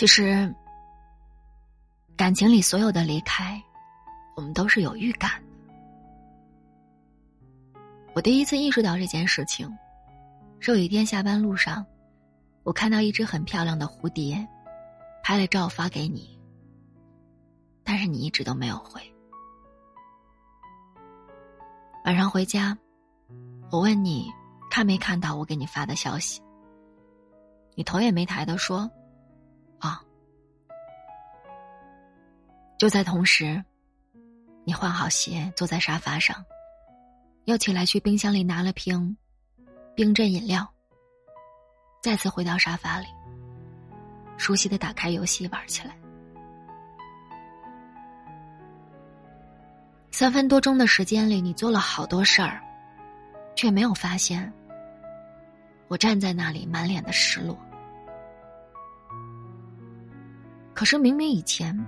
其实，感情里所有的离开，我们都是有预感的。我第一次意识到这件事情，是有一天下班路上，我看到一只很漂亮的蝴蝶，拍了照发给你，但是你一直都没有回。晚上回家，我问你看没看到我给你发的消息，你头也没抬的说。就在同时，你换好鞋，坐在沙发上，又起来去冰箱里拿了瓶冰镇饮料，再次回到沙发里，熟悉的打开游戏玩起来。三分多钟的时间里，你做了好多事儿，却没有发现我站在那里，满脸的失落。可是明明以前，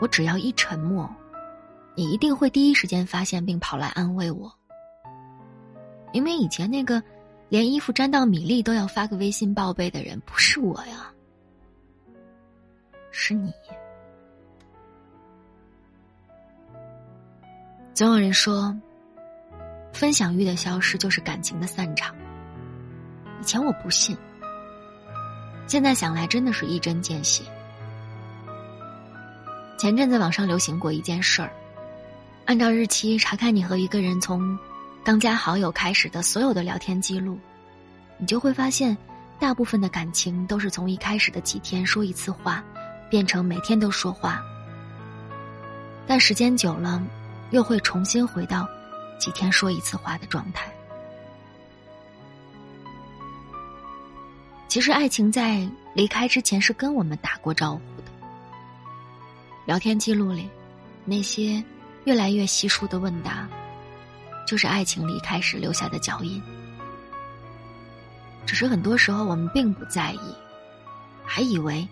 我只要一沉默，你一定会第一时间发现并跑来安慰我。明明以前那个连衣服沾到米粒都要发个微信报备的人，不是我呀，是你。总有人说，分享欲的消失就是感情的散场。以前我不信，现在想来真的是一针见血。前阵子网上流行过一件事儿，按照日期查看你和一个人从刚加好友开始的所有的聊天记录，你就会发现，大部分的感情都是从一开始的几天说一次话，变成每天都说话，但时间久了，又会重新回到几天说一次话的状态。其实，爱情在离开之前是跟我们打过招呼。聊天记录里，那些越来越稀疏的问答，就是爱情离开时留下的脚印。只是很多时候我们并不在意，还以为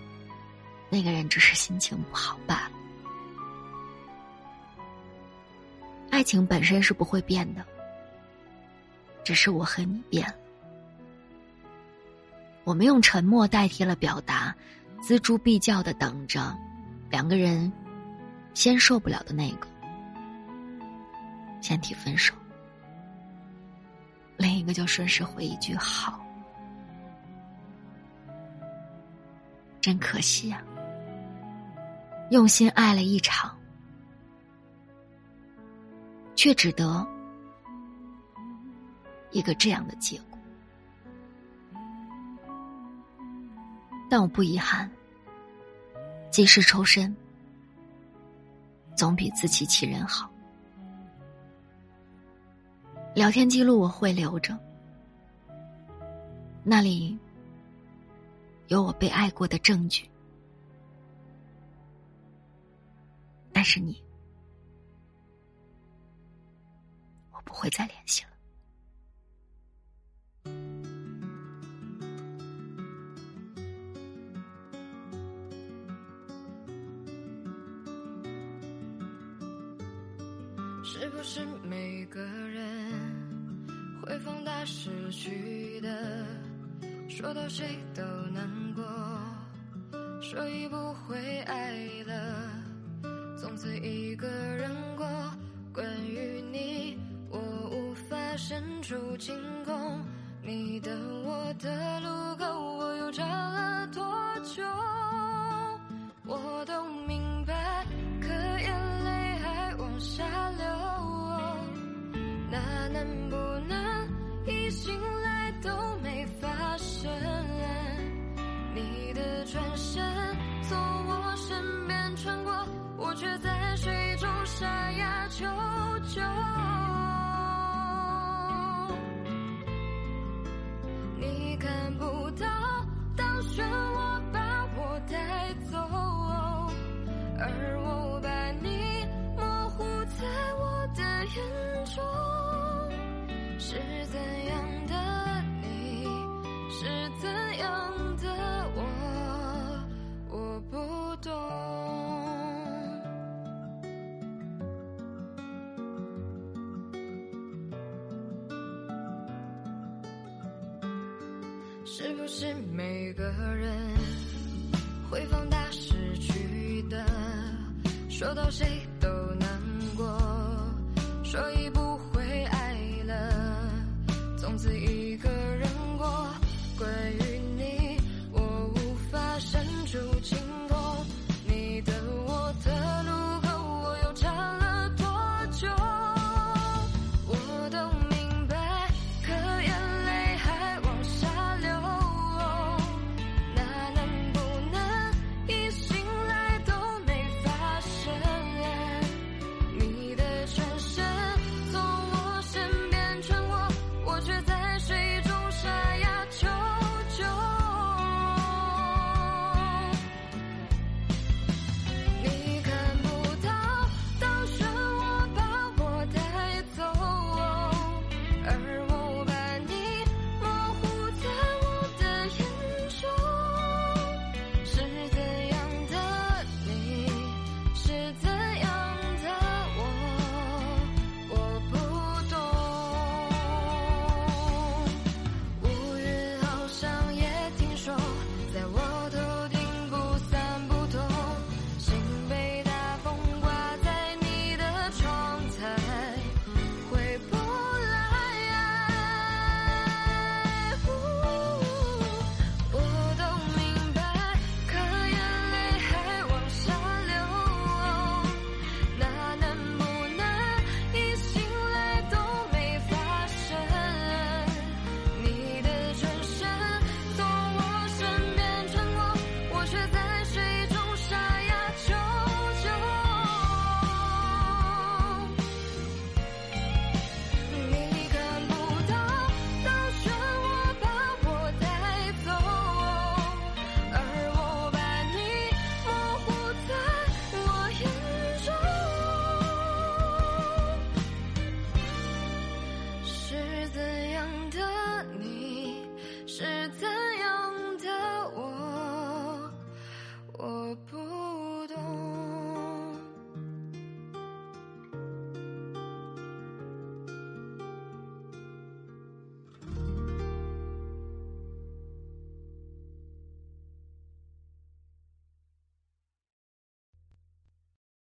那个人只是心情不好罢了。爱情本身是不会变的，只是我和你变了。我们用沉默代替了表达，锱铢必较的等着。两个人先受不了的那个，先提分手，另一个就顺势回一句好。真可惜呀，用心爱了一场，却只得一个这样的结果。但我不遗憾。及时抽身，总比自欺欺人好。聊天记录我会留着，那里有我被爱过的证据。但是你，我不会再联系了。是不是每个人会放大失去的，说到谁都难过，所以不会爱了，从此一个人过。关于你，我无法伸出进攻，你的我的路口，我又找转身从我身边穿过，我却在是不是每个人？会放大失去的，说到谁都难过，说一。